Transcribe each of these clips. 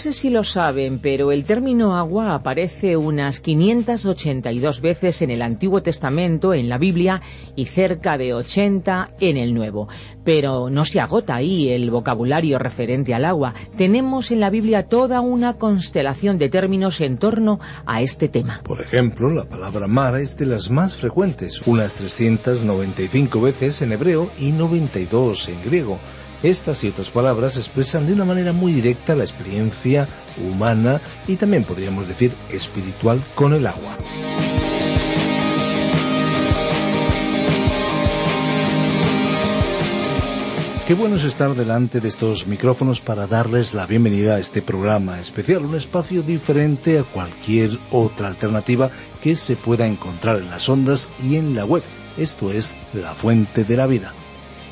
Sé si lo saben, pero el término agua aparece unas 582 veces en el Antiguo Testamento, en la Biblia, y cerca de 80 en el Nuevo. Pero no se agota ahí el vocabulario referente al agua. Tenemos en la Biblia toda una constelación de términos en torno a este tema. Por ejemplo, la palabra mar es de las más frecuentes, unas 395 veces en hebreo y 92 en griego. Estas y otras palabras expresan de una manera muy directa la experiencia humana y también podríamos decir espiritual con el agua. Qué bueno es estar delante de estos micrófonos para darles la bienvenida a este programa especial, un espacio diferente a cualquier otra alternativa que se pueda encontrar en las ondas y en la web. Esto es La Fuente de la Vida.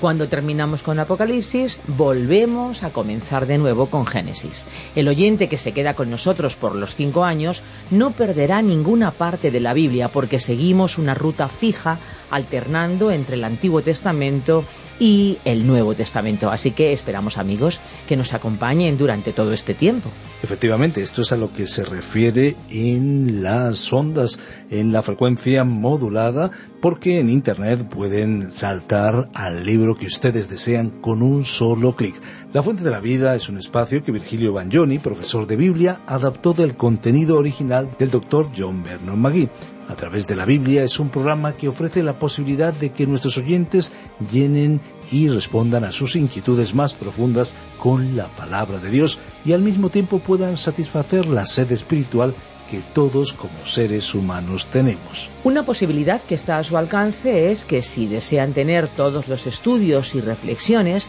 Cuando terminamos con Apocalipsis, volvemos a comenzar de nuevo con Génesis. El oyente que se queda con nosotros por los cinco años no perderá ninguna parte de la Biblia porque seguimos una ruta fija alternando entre el Antiguo Testamento y el Nuevo Testamento. Así que esperamos, amigos, que nos acompañen durante todo este tiempo. Efectivamente, esto es a lo que se refiere en las ondas, en la frecuencia modulada, porque en Internet pueden saltar al libro que ustedes desean con un solo clic. La Fuente de la Vida es un espacio que Virgilio Bagnoni, profesor de Biblia, adaptó del contenido original del doctor John Vernon McGee a través de la Biblia es un programa que ofrece la posibilidad de que nuestros oyentes llenen y respondan a sus inquietudes más profundas con la palabra de Dios y al mismo tiempo puedan satisfacer la sed espiritual que todos como seres humanos tenemos. Una posibilidad que está a su alcance es que si desean tener todos los estudios y reflexiones,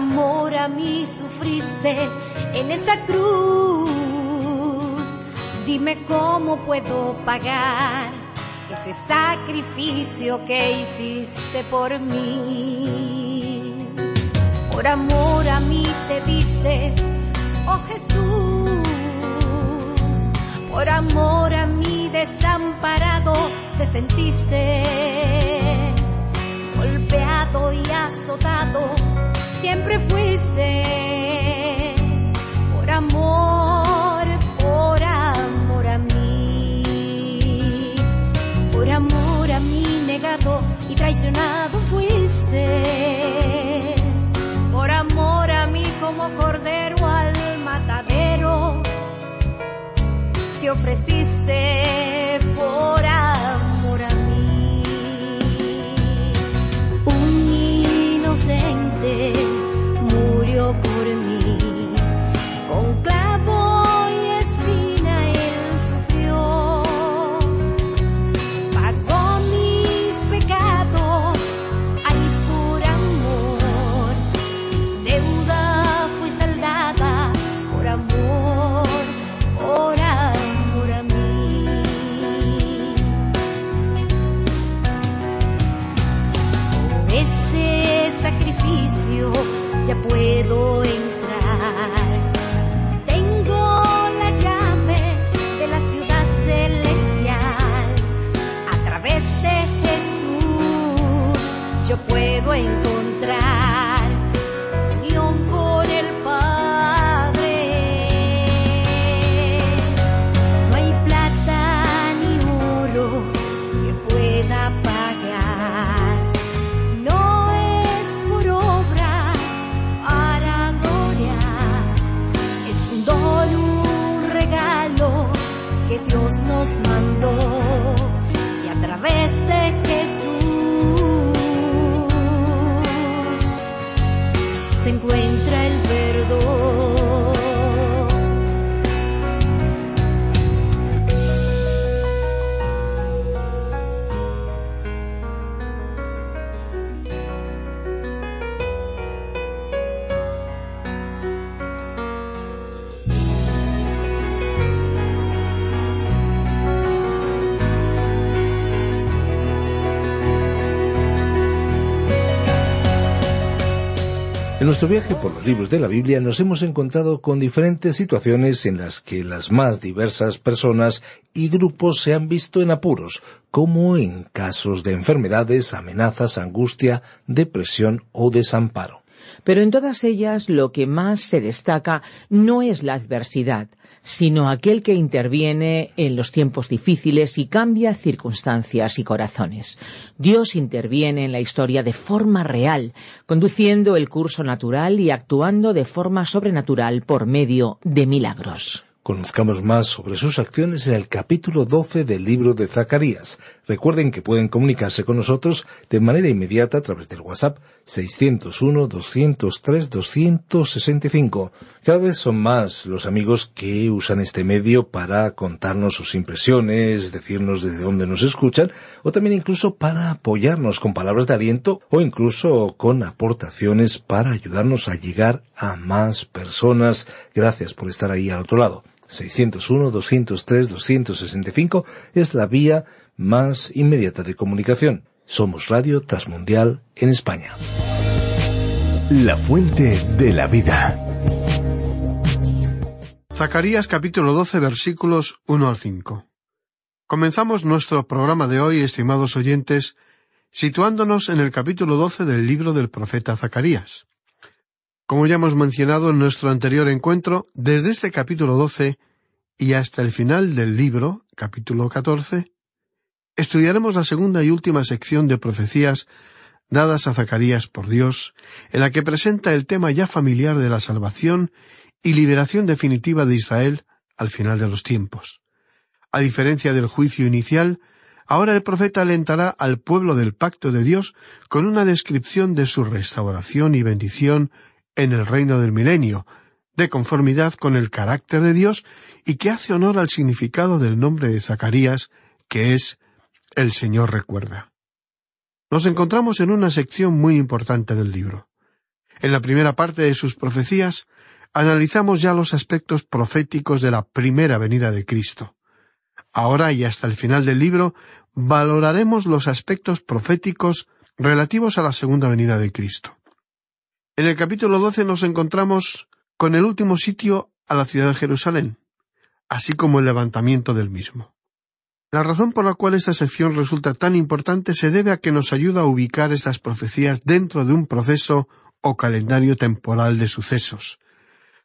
Amor a mí sufriste en esa cruz. Dime cómo puedo pagar ese sacrificio que hiciste por mí. Por amor a mí te diste, oh Jesús. Por amor a mí desamparado te sentiste. Golpeado y azotado siempre fuiste. Por amor, por amor a mí. Por amor a mí negado y traicionado fuiste. Por amor a mí como cordero al matadero. Te ofreciste ya puedo entrar. Tengo la llave de la ciudad celestial. A través de Jesús yo puedo encontrar nos mandó. Nuestro viaje por los libros de la Biblia nos hemos encontrado con diferentes situaciones en las que las más diversas personas y grupos se han visto en apuros, como en casos de enfermedades, amenazas, angustia, depresión o desamparo. Pero en todas ellas lo que más se destaca no es la adversidad, sino aquel que interviene en los tiempos difíciles y cambia circunstancias y corazones. Dios interviene en la historia de forma real, conduciendo el curso natural y actuando de forma sobrenatural por medio de milagros. Conozcamos más sobre sus acciones en el capítulo 12 del libro de Zacarías. Recuerden que pueden comunicarse con nosotros de manera inmediata a través del WhatsApp 601-203-265. Cada vez son más los amigos que usan este medio para contarnos sus impresiones, decirnos desde dónde nos escuchan, o también incluso para apoyarnos con palabras de aliento o incluso con aportaciones para ayudarnos a llegar a más personas. Gracias por estar ahí al otro lado. 601-203-265 es la vía más inmediata de comunicación. Somos Radio Transmundial en España. La fuente de la vida. Zacarías capítulo 12 versículos 1 al 5. Comenzamos nuestro programa de hoy, estimados oyentes, situándonos en el capítulo 12 del libro del profeta Zacarías. Como ya hemos mencionado en nuestro anterior encuentro, desde este capítulo 12 y hasta el final del libro, capítulo 14, estudiaremos la segunda y última sección de profecías dadas a Zacarías por Dios, en la que presenta el tema ya familiar de la salvación y liberación definitiva de Israel al final de los tiempos. A diferencia del juicio inicial, ahora el profeta alentará al pueblo del pacto de Dios con una descripción de su restauración y bendición en el reino del milenio, de conformidad con el carácter de Dios y que hace honor al significado del nombre de Zacarías, que es El Señor recuerda. Nos encontramos en una sección muy importante del libro. En la primera parte de sus profecías analizamos ya los aspectos proféticos de la primera venida de Cristo. Ahora y hasta el final del libro valoraremos los aspectos proféticos relativos a la segunda venida de Cristo. En el capítulo doce nos encontramos con el último sitio a la ciudad de Jerusalén, así como el levantamiento del mismo. La razón por la cual esta sección resulta tan importante se debe a que nos ayuda a ubicar estas profecías dentro de un proceso o calendario temporal de sucesos.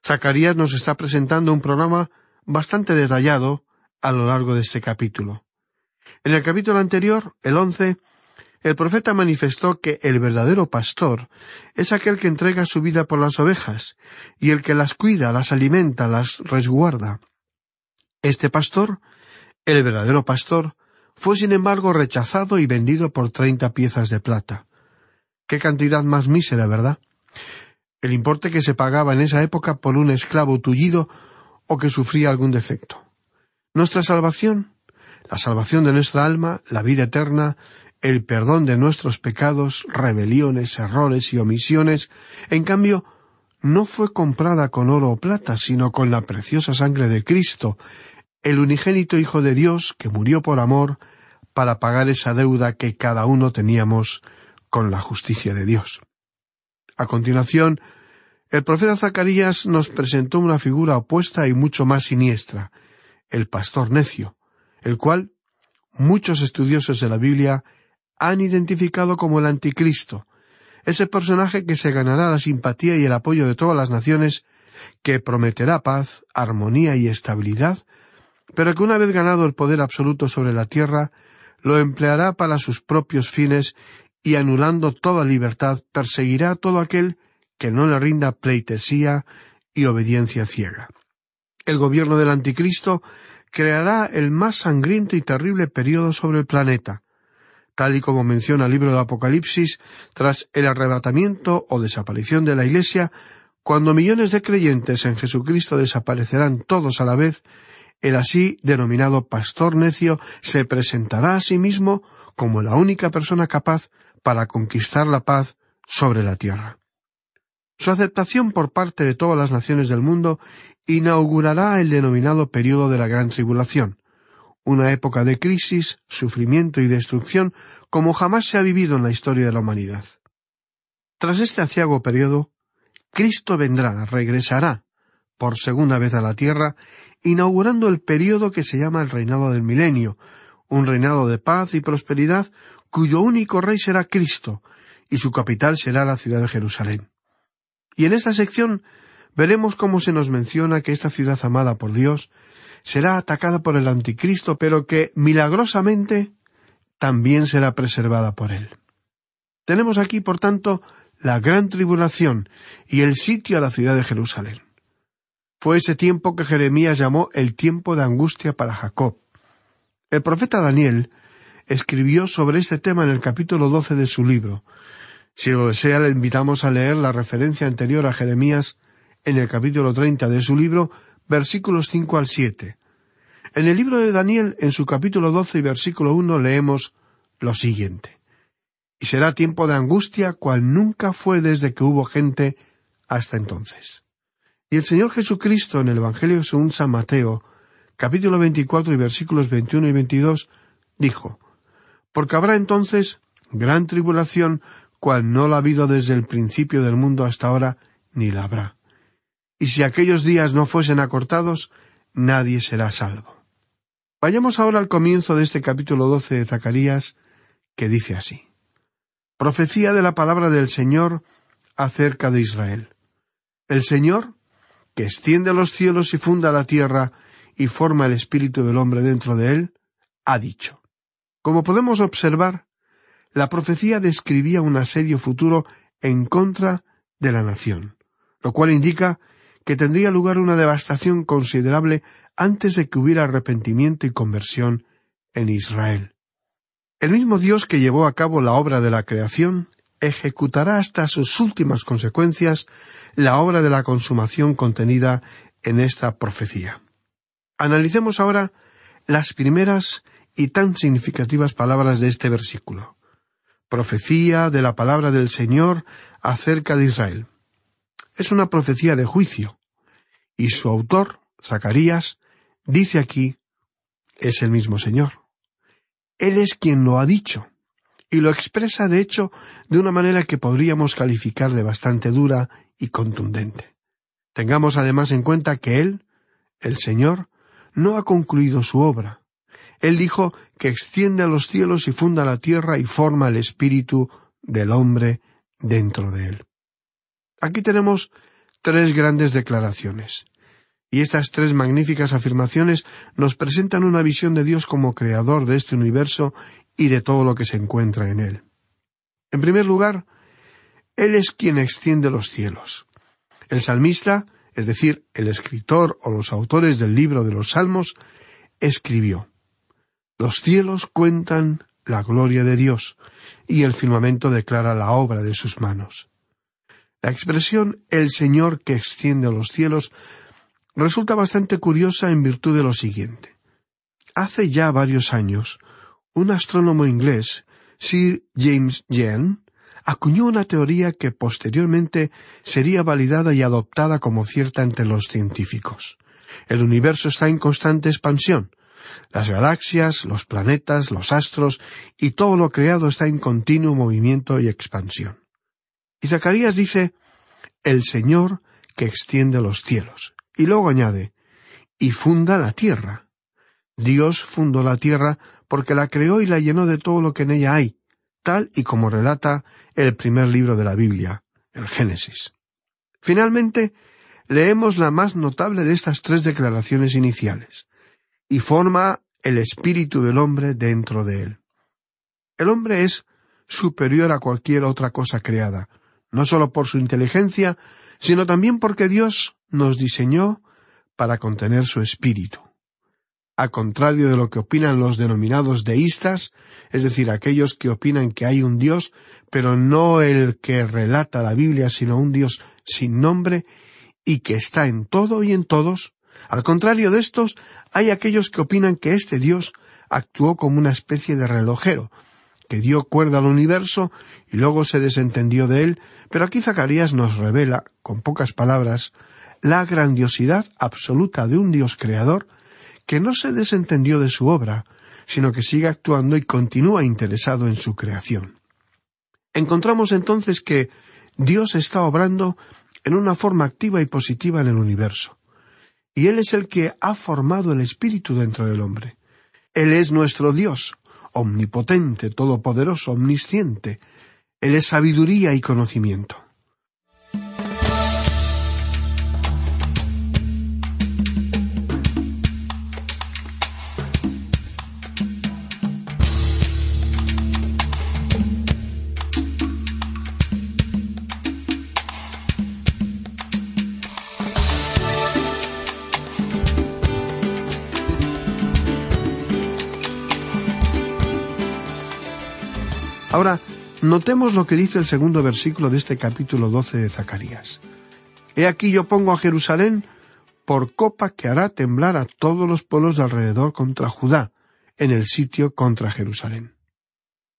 Zacarías nos está presentando un programa bastante detallado a lo largo de este capítulo. En el capítulo anterior, el once, el profeta manifestó que el verdadero pastor es aquel que entrega su vida por las ovejas, y el que las cuida, las alimenta, las resguarda. Este pastor, el verdadero pastor, fue sin embargo rechazado y vendido por treinta piezas de plata. Qué cantidad más mísera, ¿verdad? El importe que se pagaba en esa época por un esclavo tullido o que sufría algún defecto. Nuestra salvación, la salvación de nuestra alma, la vida eterna, el perdón de nuestros pecados, rebeliones, errores y omisiones, en cambio, no fue comprada con oro o plata, sino con la preciosa sangre de Cristo, el unigénito Hijo de Dios que murió por amor para pagar esa deuda que cada uno teníamos con la justicia de Dios. A continuación, el profeta Zacarías nos presentó una figura opuesta y mucho más siniestra, el pastor necio, el cual muchos estudiosos de la Biblia han identificado como el anticristo, ese personaje que se ganará la simpatía y el apoyo de todas las naciones, que prometerá paz, armonía y estabilidad, pero que una vez ganado el poder absoluto sobre la tierra, lo empleará para sus propios fines y anulando toda libertad perseguirá a todo aquel que no le rinda pleitesía y obediencia ciega. El gobierno del anticristo creará el más sangriento y terrible periodo sobre el planeta, tal y como menciona el libro de Apocalipsis, tras el arrebatamiento o desaparición de la Iglesia, cuando millones de creyentes en Jesucristo desaparecerán todos a la vez, el así denominado pastor necio se presentará a sí mismo como la única persona capaz para conquistar la paz sobre la tierra. Su aceptación por parte de todas las naciones del mundo inaugurará el denominado período de la Gran Tribulación, una época de crisis, sufrimiento y destrucción como jamás se ha vivido en la historia de la humanidad. Tras este aciago periodo, Cristo vendrá, regresará, por segunda vez a la tierra, inaugurando el período que se llama el reinado del milenio, un reinado de paz y prosperidad cuyo único rey será Cristo, y su capital será la ciudad de Jerusalén. Y en esta sección veremos cómo se nos menciona que esta ciudad amada por Dios será atacada por el anticristo, pero que milagrosamente también será preservada por él. Tenemos aquí, por tanto, la gran tribulación y el sitio a la ciudad de Jerusalén. Fue ese tiempo que Jeremías llamó el tiempo de angustia para Jacob. El profeta Daniel escribió sobre este tema en el capítulo doce de su libro. Si lo desea, le invitamos a leer la referencia anterior a Jeremías en el capítulo treinta de su libro versículos cinco al siete. En el libro de Daniel, en su capítulo doce y versículo uno, leemos lo siguiente. Y será tiempo de angustia cual nunca fue desde que hubo gente hasta entonces. Y el Señor Jesucristo en el Evangelio según San Mateo, capítulo veinticuatro y versículos veintiuno y veintidós, dijo, Porque habrá entonces gran tribulación cual no la ha habido desde el principio del mundo hasta ahora, ni la habrá y si aquellos días no fuesen acortados, nadie será salvo. Vayamos ahora al comienzo de este capítulo doce de Zacarías, que dice así. Profecía de la palabra del Señor acerca de Israel. El Señor, que extiende los cielos y funda la tierra y forma el espíritu del hombre dentro de él, ha dicho. Como podemos observar, la profecía describía un asedio futuro en contra de la nación, lo cual indica que tendría lugar una devastación considerable antes de que hubiera arrepentimiento y conversión en Israel. El mismo Dios que llevó a cabo la obra de la creación ejecutará hasta sus últimas consecuencias la obra de la consumación contenida en esta profecía. Analicemos ahora las primeras y tan significativas palabras de este versículo. Profecía de la palabra del Señor acerca de Israel. Es una profecía de juicio, y su autor, Zacarías, dice aquí, es el mismo Señor. Él es quien lo ha dicho, y lo expresa de hecho de una manera que podríamos calificar de bastante dura y contundente. Tengamos además en cuenta que Él, el Señor, no ha concluido su obra. Él dijo que extiende a los cielos y funda la tierra y forma el espíritu del hombre dentro de él. Aquí tenemos tres grandes declaraciones. Y estas tres magníficas afirmaciones nos presentan una visión de Dios como creador de este universo y de todo lo que se encuentra en él. En primer lugar, Él es quien extiende los cielos. El salmista, es decir, el escritor o los autores del libro de los Salmos, escribió Los cielos cuentan la gloria de Dios, y el firmamento declara la obra de sus manos. La expresión el Señor que extiende los cielos resulta bastante curiosa en virtud de lo siguiente. Hace ya varios años, un astrónomo inglés, Sir James Yen, acuñó una teoría que posteriormente sería validada y adoptada como cierta entre los científicos. El universo está en constante expansión. Las galaxias, los planetas, los astros y todo lo creado está en continuo movimiento y expansión. Y Zacarías dice el Señor que extiende los cielos. Y luego añade y funda la tierra. Dios fundó la tierra porque la creó y la llenó de todo lo que en ella hay, tal y como relata el primer libro de la Biblia, el Génesis. Finalmente, leemos la más notable de estas tres declaraciones iniciales, y forma el espíritu del hombre dentro de él. El hombre es superior a cualquier otra cosa creada, no sólo por su inteligencia, sino también porque Dios nos diseñó para contener su espíritu a contrario de lo que opinan los denominados deístas, es decir, aquellos que opinan que hay un Dios, pero no el que relata la Biblia, sino un Dios sin nombre y que está en todo y en todos. Al contrario de estos, hay aquellos que opinan que este Dios actuó como una especie de relojero, que dio cuerda al universo y luego se desentendió de él, pero aquí Zacarías nos revela, con pocas palabras, la grandiosidad absoluta de un Dios creador que no se desentendió de su obra, sino que sigue actuando y continúa interesado en su creación. Encontramos entonces que Dios está obrando en una forma activa y positiva en el universo. Y Él es el que ha formado el espíritu dentro del hombre. Él es nuestro Dios, omnipotente, todopoderoso, omnisciente. Él es sabiduría y conocimiento. Notemos lo que dice el segundo versículo de este capítulo doce de Zacarías. He aquí yo pongo a Jerusalén por copa que hará temblar a todos los pueblos de alrededor contra Judá, en el sitio contra Jerusalén.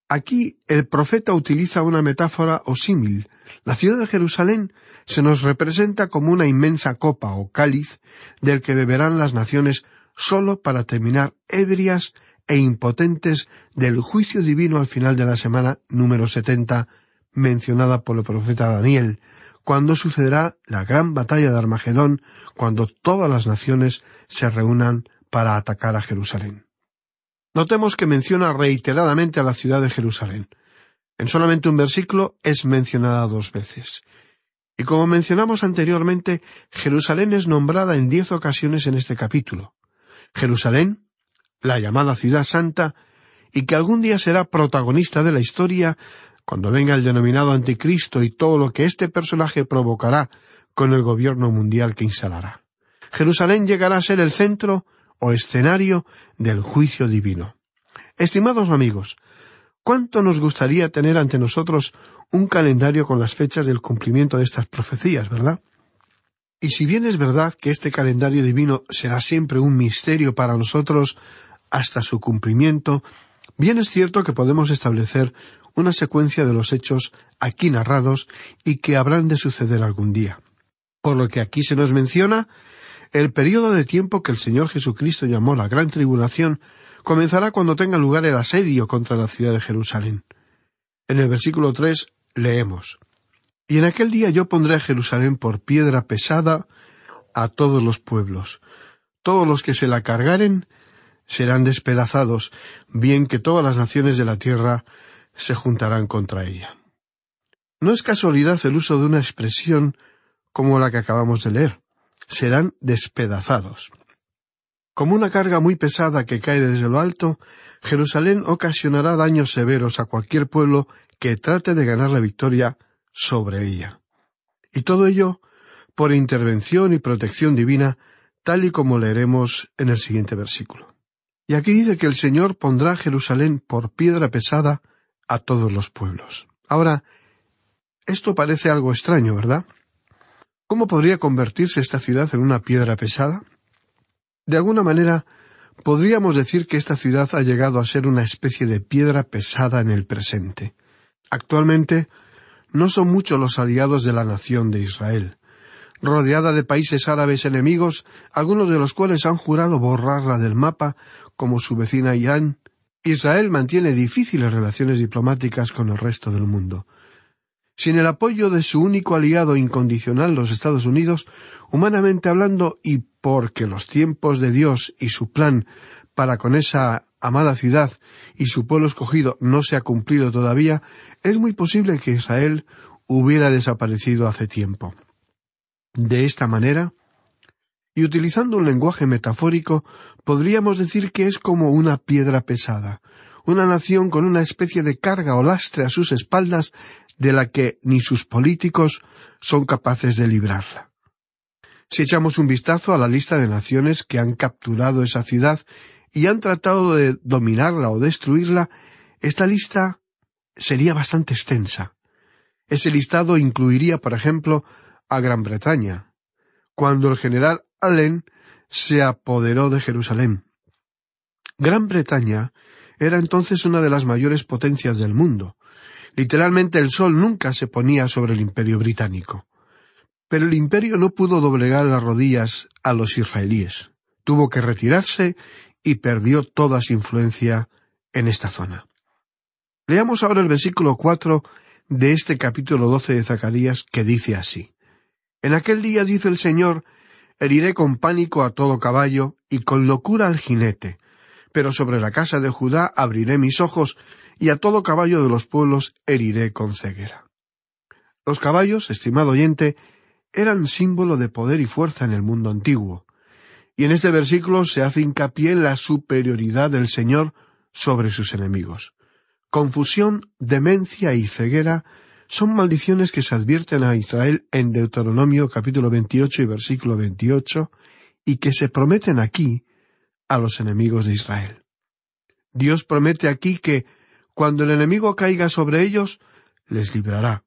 Aquí el profeta utiliza una metáfora o símil. La ciudad de Jerusalén se nos representa como una inmensa copa o cáliz del que beberán las naciones sólo para terminar ebrias e impotentes del juicio divino al final de la semana número setenta mencionada por el profeta Daniel, cuando sucederá la gran batalla de Armagedón, cuando todas las naciones se reúnan para atacar a Jerusalén. Notemos que menciona reiteradamente a la ciudad de Jerusalén. En solamente un versículo es mencionada dos veces. Y como mencionamos anteriormente, Jerusalén es nombrada en diez ocasiones en este capítulo. Jerusalén la llamada ciudad santa, y que algún día será protagonista de la historia cuando venga el denominado anticristo y todo lo que este personaje provocará con el gobierno mundial que instalará. Jerusalén llegará a ser el centro o escenario del juicio divino. Estimados amigos, ¿cuánto nos gustaría tener ante nosotros un calendario con las fechas del cumplimiento de estas profecías, verdad? Y si bien es verdad que este calendario divino será siempre un misterio para nosotros hasta su cumplimiento, bien es cierto que podemos establecer una secuencia de los hechos aquí narrados y que habrán de suceder algún día. Por lo que aquí se nos menciona, el período de tiempo que el Señor Jesucristo llamó la Gran Tribulación comenzará cuando tenga lugar el asedio contra la ciudad de Jerusalén. En el versículo tres leemos Y en aquel día yo pondré a Jerusalén por piedra pesada a todos los pueblos. Todos los que se la cargaren serán despedazados, bien que todas las naciones de la tierra se juntarán contra ella. No es casualidad el uso de una expresión como la que acabamos de leer. Serán despedazados. Como una carga muy pesada que cae desde lo alto, Jerusalén ocasionará daños severos a cualquier pueblo que trate de ganar la victoria sobre ella. Y todo ello por intervención y protección divina, tal y como leeremos en el siguiente versículo. Y aquí dice que el Señor pondrá Jerusalén por piedra pesada a todos los pueblos. Ahora, esto parece algo extraño, ¿verdad? ¿Cómo podría convertirse esta ciudad en una piedra pesada? De alguna manera, podríamos decir que esta ciudad ha llegado a ser una especie de piedra pesada en el presente. Actualmente, no son muchos los aliados de la nación de Israel. Rodeada de países árabes enemigos, algunos de los cuales han jurado borrarla del mapa, como su vecina Irán, Israel mantiene difíciles relaciones diplomáticas con el resto del mundo. Sin el apoyo de su único aliado incondicional, los Estados Unidos, humanamente hablando, y porque los tiempos de Dios y su plan para con esa amada ciudad y su pueblo escogido no se ha cumplido todavía, es muy posible que Israel hubiera desaparecido hace tiempo. De esta manera, y utilizando un lenguaje metafórico, podríamos decir que es como una piedra pesada, una nación con una especie de carga o lastre a sus espaldas de la que ni sus políticos son capaces de librarla. Si echamos un vistazo a la lista de naciones que han capturado esa ciudad y han tratado de dominarla o destruirla, esta lista sería bastante extensa. Ese listado incluiría, por ejemplo, a Gran Bretaña, cuando el general Allen se apoderó de Jerusalén. Gran Bretaña era entonces una de las mayores potencias del mundo. Literalmente el sol nunca se ponía sobre el imperio británico. Pero el imperio no pudo doblegar las rodillas a los israelíes. Tuvo que retirarse y perdió toda su influencia en esta zona. Leamos ahora el versículo cuatro de este capítulo doce de Zacarías que dice así. En aquel día, dice el Señor, heriré con pánico a todo caballo y con locura al jinete, pero sobre la casa de Judá abriré mis ojos y a todo caballo de los pueblos heriré con ceguera. Los caballos, estimado oyente, eran símbolo de poder y fuerza en el mundo antiguo, y en este versículo se hace hincapié en la superioridad del Señor sobre sus enemigos. Confusión, demencia y ceguera son maldiciones que se advierten a Israel en Deuteronomio capítulo 28 y versículo 28 y que se prometen aquí a los enemigos de Israel. Dios promete aquí que cuando el enemigo caiga sobre ellos, les librará.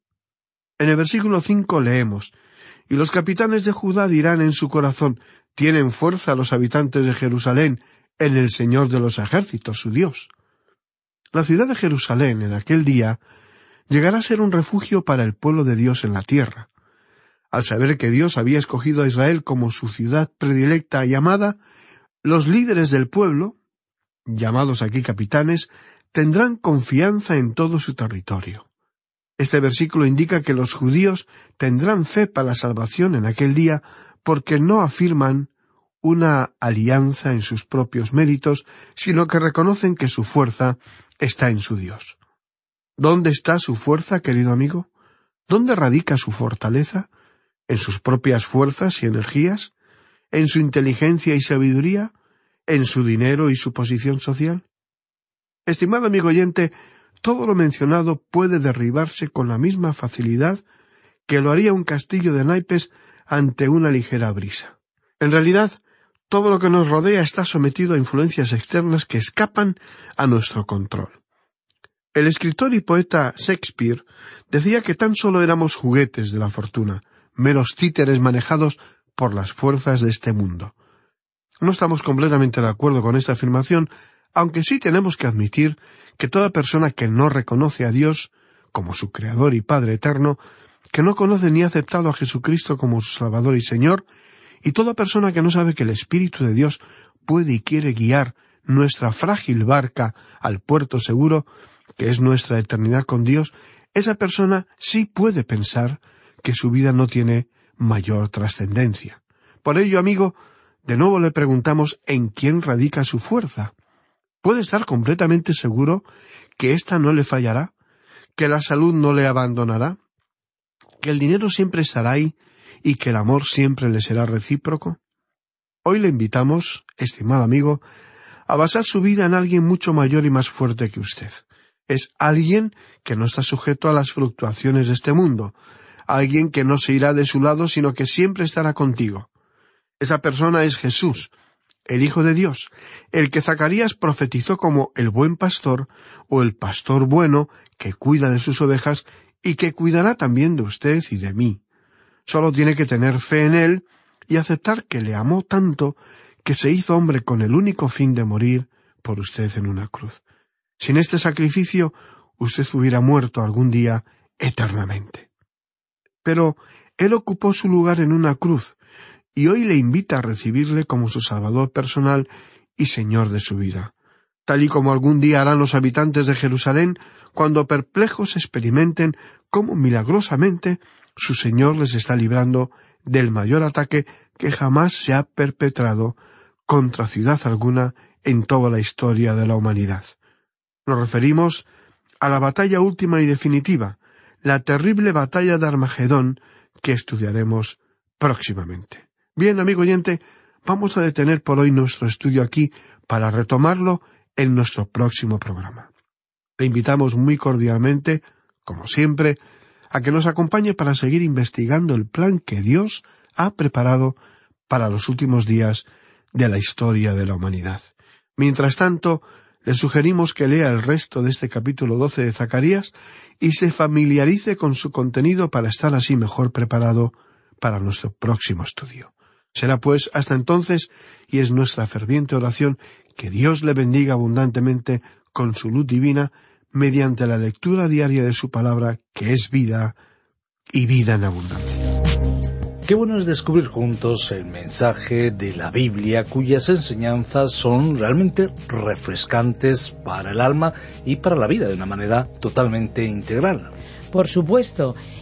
En el versículo cinco leemos Y los capitanes de Judá dirán en su corazón Tienen fuerza los habitantes de Jerusalén en el Señor de los ejércitos, su Dios. La ciudad de Jerusalén en aquel día llegará a ser un refugio para el pueblo de Dios en la tierra. Al saber que Dios había escogido a Israel como su ciudad predilecta y amada, los líderes del pueblo, llamados aquí capitanes, tendrán confianza en todo su territorio. Este versículo indica que los judíos tendrán fe para la salvación en aquel día porque no afirman una alianza en sus propios méritos, sino que reconocen que su fuerza está en su Dios. ¿Dónde está su fuerza, querido amigo? ¿Dónde radica su fortaleza? ¿En sus propias fuerzas y energías? ¿En su inteligencia y sabiduría? ¿En su dinero y su posición social? Estimado amigo oyente, todo lo mencionado puede derribarse con la misma facilidad que lo haría un castillo de naipes ante una ligera brisa. En realidad, todo lo que nos rodea está sometido a influencias externas que escapan a nuestro control. El escritor y poeta Shakespeare decía que tan solo éramos juguetes de la fortuna, meros títeres manejados por las fuerzas de este mundo. No estamos completamente de acuerdo con esta afirmación, aunque sí tenemos que admitir que toda persona que no reconoce a Dios como su Creador y Padre eterno, que no conoce ni ha aceptado a Jesucristo como su Salvador y Señor, y toda persona que no sabe que el Espíritu de Dios puede y quiere guiar nuestra frágil barca al puerto seguro, que es nuestra eternidad con Dios, esa persona sí puede pensar que su vida no tiene mayor trascendencia. Por ello, amigo, de nuevo le preguntamos en quién radica su fuerza. ¿Puede estar completamente seguro que ésta no le fallará? ¿Que la salud no le abandonará? ¿Que el dinero siempre estará ahí y que el amor siempre le será recíproco? Hoy le invitamos, estimado amigo, a basar su vida en alguien mucho mayor y más fuerte que usted. Es alguien que no está sujeto a las fluctuaciones de este mundo, alguien que no se irá de su lado, sino que siempre estará contigo. Esa persona es Jesús, el Hijo de Dios, el que Zacarías profetizó como el buen pastor o el pastor bueno que cuida de sus ovejas y que cuidará también de usted y de mí. Solo tiene que tener fe en él y aceptar que le amó tanto que se hizo hombre con el único fin de morir por usted en una cruz. Sin este sacrificio, usted hubiera muerto algún día eternamente. Pero él ocupó su lugar en una cruz, y hoy le invita a recibirle como su Salvador personal y Señor de su vida, tal y como algún día harán los habitantes de Jerusalén cuando perplejos experimenten cómo milagrosamente su Señor les está librando del mayor ataque que jamás se ha perpetrado contra ciudad alguna en toda la historia de la humanidad. Nos referimos a la batalla última y definitiva, la terrible batalla de Armagedón que estudiaremos próximamente. Bien, amigo oyente, vamos a detener por hoy nuestro estudio aquí para retomarlo en nuestro próximo programa. Le invitamos muy cordialmente, como siempre, a que nos acompañe para seguir investigando el plan que Dios ha preparado para los últimos días de la historia de la humanidad. Mientras tanto, le sugerimos que lea el resto de este capítulo doce de Zacarías y se familiarice con su contenido para estar así mejor preparado para nuestro próximo estudio. Será pues hasta entonces, y es nuestra ferviente oración, que Dios le bendiga abundantemente con su luz divina mediante la lectura diaria de su palabra, que es vida y vida en abundancia. Qué bueno es descubrir juntos el mensaje de la Biblia cuyas enseñanzas son realmente refrescantes para el alma y para la vida de una manera totalmente integral. Por supuesto.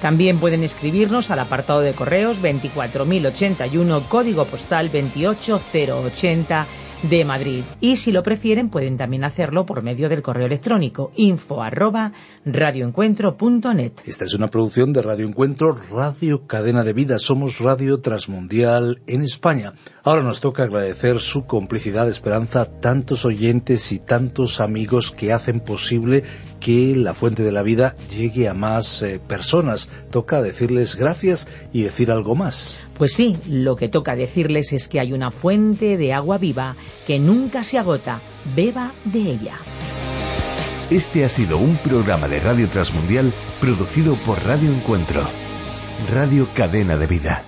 También pueden escribirnos al apartado de correos 24081, código postal 28080 de Madrid. Y si lo prefieren, pueden también hacerlo por medio del correo electrónico info arroba radioencuentro.net. Esta es una producción de Radio Encuentro, Radio Cadena de Vida. Somos Radio Transmundial en España. Ahora nos toca agradecer su complicidad, esperanza, tantos oyentes y tantos amigos que hacen posible que la fuente de la vida llegue a más eh, personas. Toca decirles gracias y decir algo más. Pues sí, lo que toca decirles es que hay una fuente de agua viva que nunca se agota. Beba de ella. Este ha sido un programa de Radio Transmundial producido por Radio Encuentro, Radio Cadena de Vida.